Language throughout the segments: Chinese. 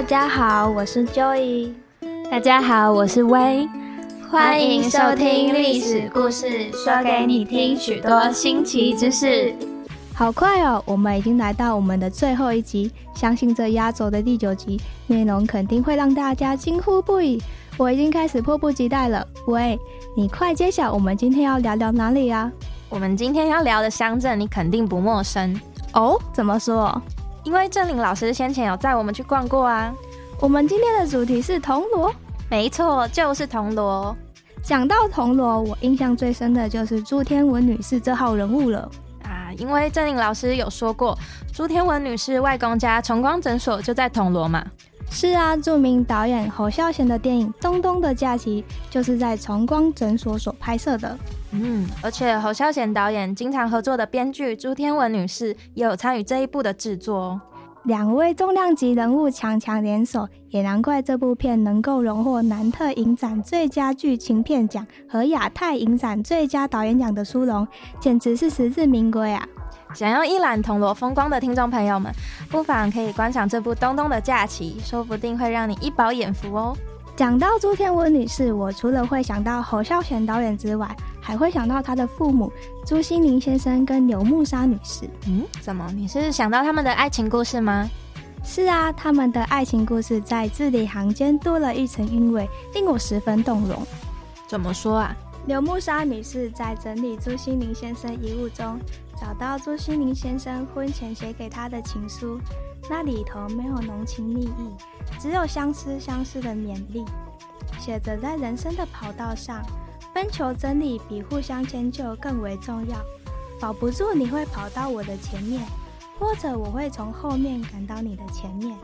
大家好，我是 Joy。大家好，我是薇。欢迎收听历史故事，说给你听许多新奇知识。好快哦，我们已经来到我们的最后一集，相信这压轴的第九集内容肯定会让大家惊呼不已。我已经开始迫不及待了。喂，你快揭晓，我们今天要聊聊哪里啊？我们今天要聊的乡镇，你肯定不陌生哦。怎么说？因为郑林老师先前有带我们去逛过啊。我们今天的主题是铜锣，没错，就是铜锣。讲到铜锣，我印象最深的就是朱天文女士这号人物了啊。因为郑林老师有说过，朱天文女士外公家崇光诊所就在铜锣嘛。是啊，著名导演侯孝贤的电影《东东的假期》就是在崇光诊所所拍摄的。嗯，而且侯孝贤导演经常合作的编剧朱天文女士也有参与这一部的制作哦。两位重量级人物强强联手，也难怪这部片能够荣获南特影展最佳剧情片奖和亚太影展最佳导演奖的殊荣，简直是实至名归啊！想要一览铜锣风光的听众朋友们，不妨可以观赏这部《东东的假期》，说不定会让你一饱眼福哦。讲到朱天文女士，我除了会想到侯孝贤导演之外，还会想到她的父母朱心凌先生跟刘木沙女士。嗯，怎么？你是想到他们的爱情故事吗？是啊，他们的爱情故事在字里行间多了一层韵味，令我十分动容。怎么说啊？刘木沙女士在整理朱心凌先生遗物中。找到朱心凌先生婚前写给她的情书，那里头没有浓情蜜意，只有相思相思的勉励。写着在人生的跑道上，奔求真理比互相迁就更为重要。保不住你会跑到我的前面，或者我会从后面赶到你的前面。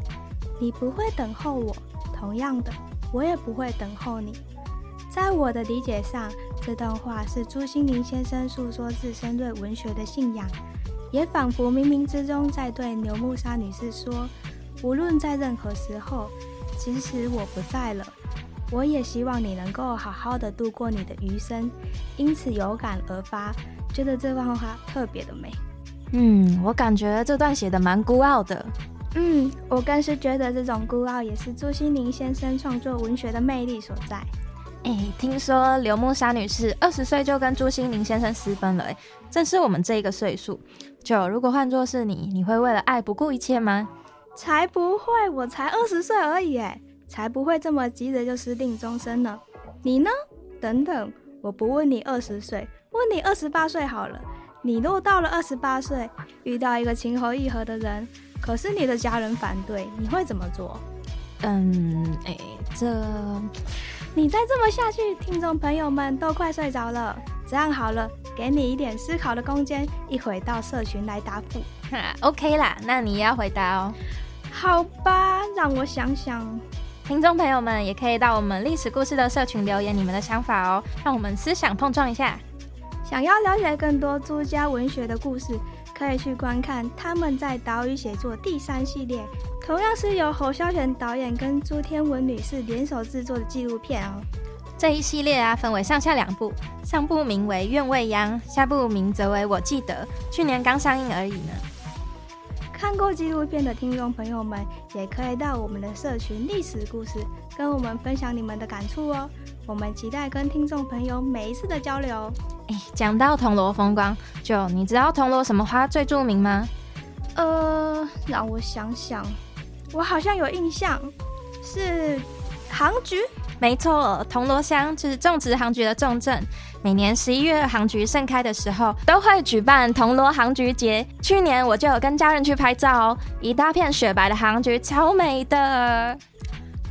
你不会等候我，同样的，我也不会等候你。在我的理解上，这段话是朱心凌先生诉说自身对文学的信仰，也仿佛冥冥之中在对牛木沙女士说：无论在任何时候，即使我不在了，我也希望你能够好好的度过你的余生。因此有感而发，觉得这段话特别的美。嗯，我感觉这段写的蛮孤傲的。嗯，我更是觉得这种孤傲也是朱心宁先生创作文学的魅力所在。哎，听说刘木沙女士二十岁就跟朱心凌先生私奔了，哎，正是我们这一个岁数。就如果换作是你，你会为了爱不顾一切吗？才不会，我才二十岁而已，哎，才不会这么急着就私定终身呢。你呢？等等，我不问你二十岁，问你二十八岁好了。你若到了二十八岁，遇到一个情投意合的人，可是你的家人反对，你会怎么做？嗯，哎，这。你再这么下去，听众朋友们都快睡着了。这样好了，给你一点思考的空间，一会到社群来答复。OK 啦，那你也要回答哦。好吧，让我想想。听众朋友们也可以到我们历史故事的社群留言你们的想法哦，让我们思想碰撞一下。想要了解更多朱家文学的故事，可以去观看他们在岛屿写作第三系列。同样是由侯孝贤导演跟朱天文女士联手制作的纪录片哦。这一系列啊，分为上下两部，上部名为《愿未央》，下部名则为《我记得》，去年刚上映而已呢。看过纪录片的听众朋友们，也可以到我们的社群历史故事，跟我们分享你们的感触哦。我们期待跟听众朋友每一次的交流。哎，讲到铜锣风光，就你知道铜锣什么花最著名吗？呃，让我想想。我好像有印象，是杭菊。没错，铜锣乡就是种植杭菊的重镇。每年十一月杭菊盛开的时候，都会举办铜锣杭菊节。去年我就有跟家人去拍照哦，一大片雪白的杭菊，超美的。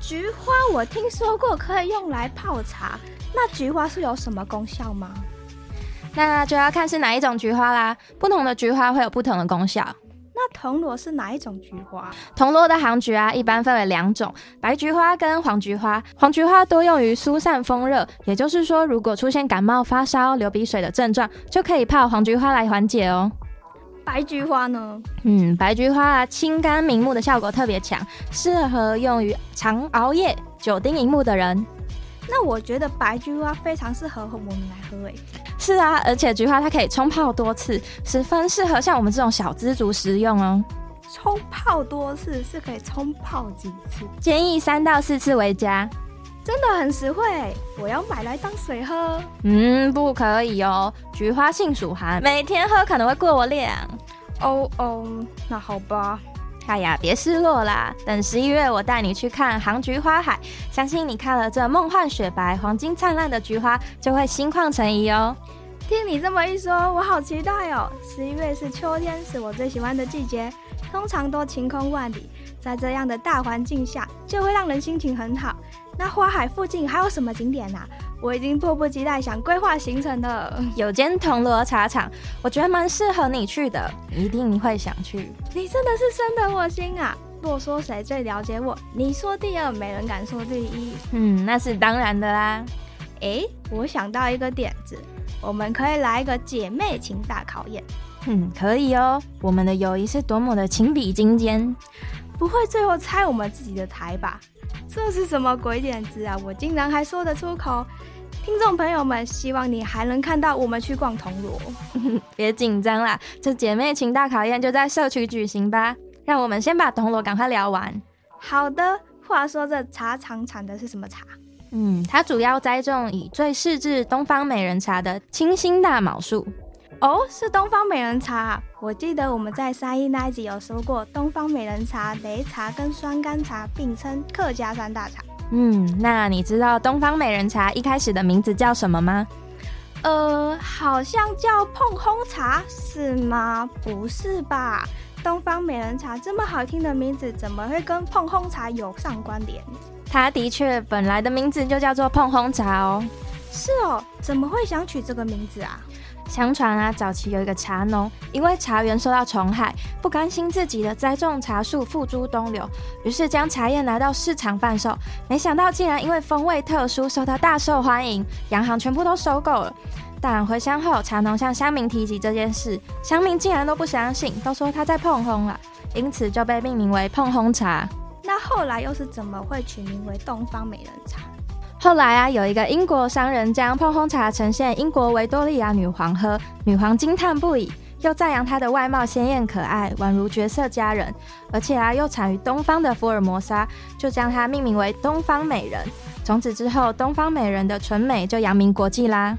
菊花我听说过可以用来泡茶，那菊花是有什么功效吗？那就要看是哪一种菊花啦。不同的菊花会有不同的功效。那铜锣是哪一种菊花？铜锣的行菊啊，一般分为两种：白菊花跟黄菊花。黄菊花多用于疏散风热，也就是说，如果出现感冒、发烧、流鼻水的症状，就可以泡黄菊花来缓解哦。白菊花呢？嗯，白菊花啊，清肝明目的效果特别强，适合用于常熬夜、久盯荧幕的人。那我觉得白菊花非常适合我们来喝诶。是啊，而且菊花它可以冲泡多次，十分适合像我们这种小资族食用哦。冲泡多次是可以冲泡几次？建议三到四次为佳。真的很实惠，我要买来当水喝。嗯，不可以哦，菊花性属寒，每天喝可能会过量。哦哦，那好吧。哎呀，别失落啦，等十一月我带你去看杭菊花海，相信你看了这梦幻雪白、黄金灿烂的菊花，就会心旷神怡哦。听你这么一说，我好期待哦！十一月是秋天，是我最喜欢的季节，通常都晴空万里，在这样的大环境下，就会让人心情很好。那花海附近还有什么景点啊？我已经迫不及待想规划行程了。有间铜锣茶厂，我觉得蛮适合你去的，一定会想去。你真的是深得我心啊！若说谁最了解我，你说第二，没人敢说第一。嗯，那是当然的啦。哎，我想到一个点子，我们可以来一个姐妹情大考验。嗯，可以哦。我们的友谊是多么的情比金坚，不会最后拆我们自己的台吧？这是什么鬼点子啊！我竟然还说得出口！听众朋友们，希望你还能看到我们去逛铜锣。别紧张啦，这姐妹情大考验就在社区举行吧。让我们先把铜锣赶快聊完。好的。话说这茶厂产的是什么茶？嗯，它主要栽种以最适制东方美人茶的清新大卯树。哦，是东方美人茶。我记得我们在三一那一集有说过，东方美人茶、擂茶跟酸甘茶并称客家三大茶。嗯，那你知道东方美人茶一开始的名字叫什么吗？呃，好像叫碰烘茶，是吗？不是吧？东方美人茶这么好听的名字，怎么会跟碰烘茶有上关联？它的确本来的名字就叫做碰烘茶哦。是哦，怎么会想取这个名字啊？相传啊，早期有一个茶农，因为茶园受到虫害，不甘心自己的栽种茶树付诸东流，于是将茶叶拿到市场贩售。没想到竟然因为风味特殊，受到大受欢迎，洋行全部都收购了。但回乡后，茶农向乡民提起这件事，乡民竟然都不相信，都说他在碰烘了，因此就被命名为碰烘茶。那后来又是怎么会取名为东方美人茶？后来啊，有一个英国商人将碰烘茶呈现英国维多利亚女皇喝，女皇惊叹不已，又赞扬她的外貌鲜艳可爱，宛如绝色佳人，而且啊又产于东方的福尔摩沙，就将它命名为东方美人。从此之后，东方美人的纯美就扬名国际啦。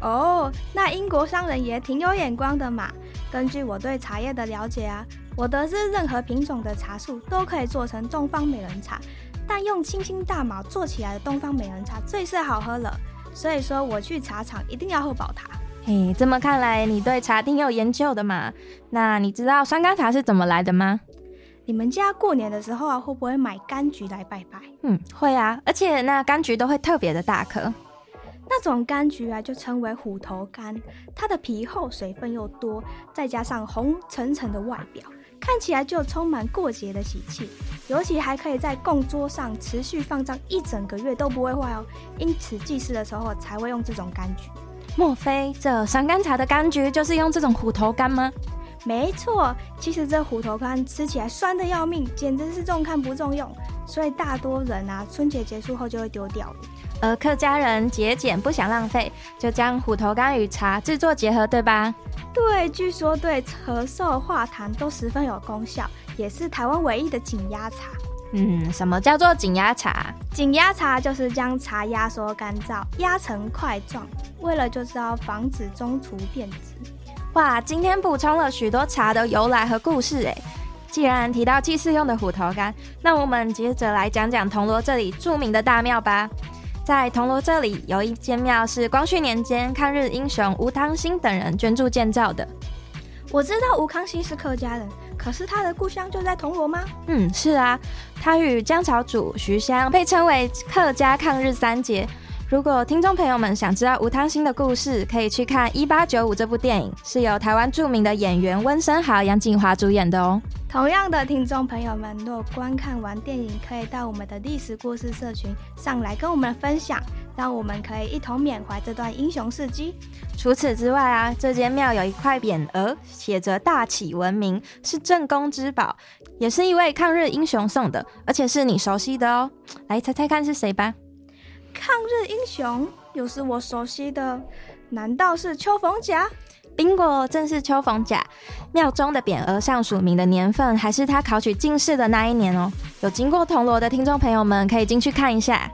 哦，那英国商人也挺有眼光的嘛。根据我对茶叶的了解啊，我得知任何品种的茶树都可以做成东方美人茶。但用清新大毛做起来的东方美人茶最是好喝了，所以说我去茶厂一定要喝饱它。嘿，这么看来你对茶挺有研究的嘛？那你知道酸甘茶是怎么来的吗？你们家过年的时候啊，会不会买柑橘来拜拜？嗯，会啊，而且那柑橘都会特别的大颗。那种柑橘啊，就称为虎头柑，它的皮厚，水分又多，再加上红沉沉的外表。看起来就充满过节的喜气，尤其还可以在供桌上持续放上一整个月都不会坏哦。因此祭祀的时候才会用这种柑橘。莫非这山甘茶的柑橘就是用这种虎头柑吗？没错，其实这虎头柑吃起来酸的要命，简直是重看不重用，所以大多人啊春节结束后就会丢掉了。而客家人节俭不想浪费，就将虎头柑与茶制作结合，对吧？对，据说对咳嗽化痰都十分有功效，也是台湾唯一的紧压茶。嗯，什么叫做紧压茶？紧压茶就是将茶压缩干燥，压成块状，为了就是要防止中途变质。哇，今天补充了许多茶的由来和故事诶。既然提到祭祀用的虎头柑，那我们接着来讲讲铜锣这里著名的大庙吧。在铜锣这里有一间庙是光绪年间抗日英雄吴康兴等人捐助建造的。我知道吴康兴是客家人，可是他的故乡就在铜锣吗？嗯，是啊，他与江朝主徐湘被称为客家抗日三杰。如果听众朋友们想知道吴汤兴的故事，可以去看《一八九五》这部电影，是由台湾著名的演员温升豪、杨锦华主演的哦。同样的，听众朋友们，若观看完电影，可以到我们的历史故事社群上来跟我们分享，让我们可以一同缅怀这段英雄事迹。除此之外啊，这间庙有一块匾额，写着“大启文明”，是镇宫之宝，也是一位抗日英雄送的，而且是你熟悉的哦。来猜猜看是谁吧。抗日英雄又是我熟悉的，难道是秋逢甲？宾果正是秋逢甲，庙中的匾额上署名的年份还是他考取进士的那一年哦。有经过铜锣的听众朋友们可以进去看一下。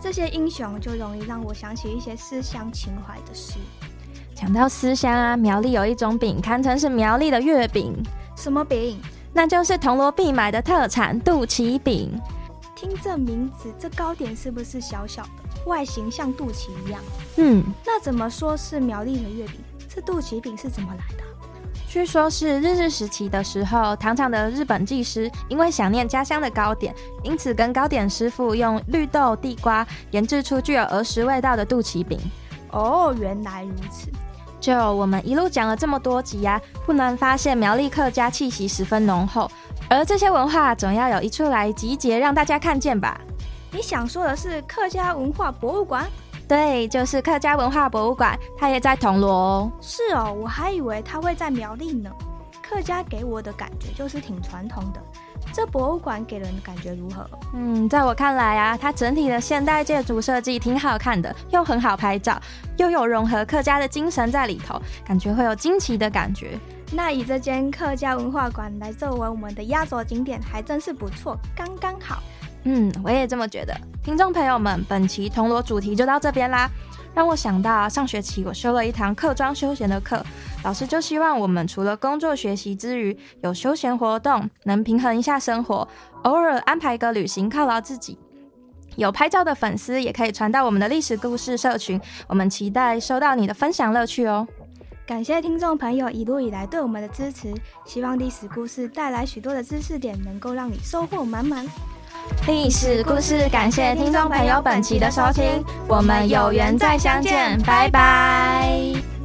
这些英雄就容易让我想起一些思乡情怀的事。讲到思乡啊，苗栗有一种饼，堪称是苗栗的月饼。什么饼？那就是铜锣必买的特产肚脐饼。听这名字，这糕点是不是小小的，外形像肚脐一样？嗯，那怎么说是苗栗的月饼？这肚脐饼是怎么来的？据说是日治时期的时候，糖厂的日本技师因为想念家乡的糕点，因此跟糕点师傅用绿豆、地瓜研制出具有儿时味道的肚脐饼。哦，原来如此。就我们一路讲了这么多集呀，不难发现苗栗客家气息十分浓厚。而这些文化总要有一处来集结，让大家看见吧。你想说的是客家文化博物馆？对，就是客家文化博物馆，它也在铜锣哦。是哦，我还以为它会在苗栗呢。客家给我的感觉就是挺传统的。这博物馆给人的感觉如何？嗯，在我看来啊，它整体的现代建筑设计挺好看的，又很好拍照，又有融合客家的精神在里头，感觉会有惊奇的感觉。那以这间客家文化馆来作为我们的压轴景点，还真是不错，刚刚好。嗯，我也这么觉得。听众朋友们，本期铜锣主题就到这边啦。让我想到上学期我修了一堂客庄休闲的课，老师就希望我们除了工作学习之余，有休闲活动，能平衡一下生活，偶尔安排一个旅行犒劳自己。有拍照的粉丝也可以传到我们的历史故事社群，我们期待收到你的分享乐趣哦。感谢听众朋友一路以来对我们的支持，希望历史故事带来许多的知识点，能够让你收获满满。历史故事，感谢听众朋友本期的收听，我们有缘再相见，拜拜。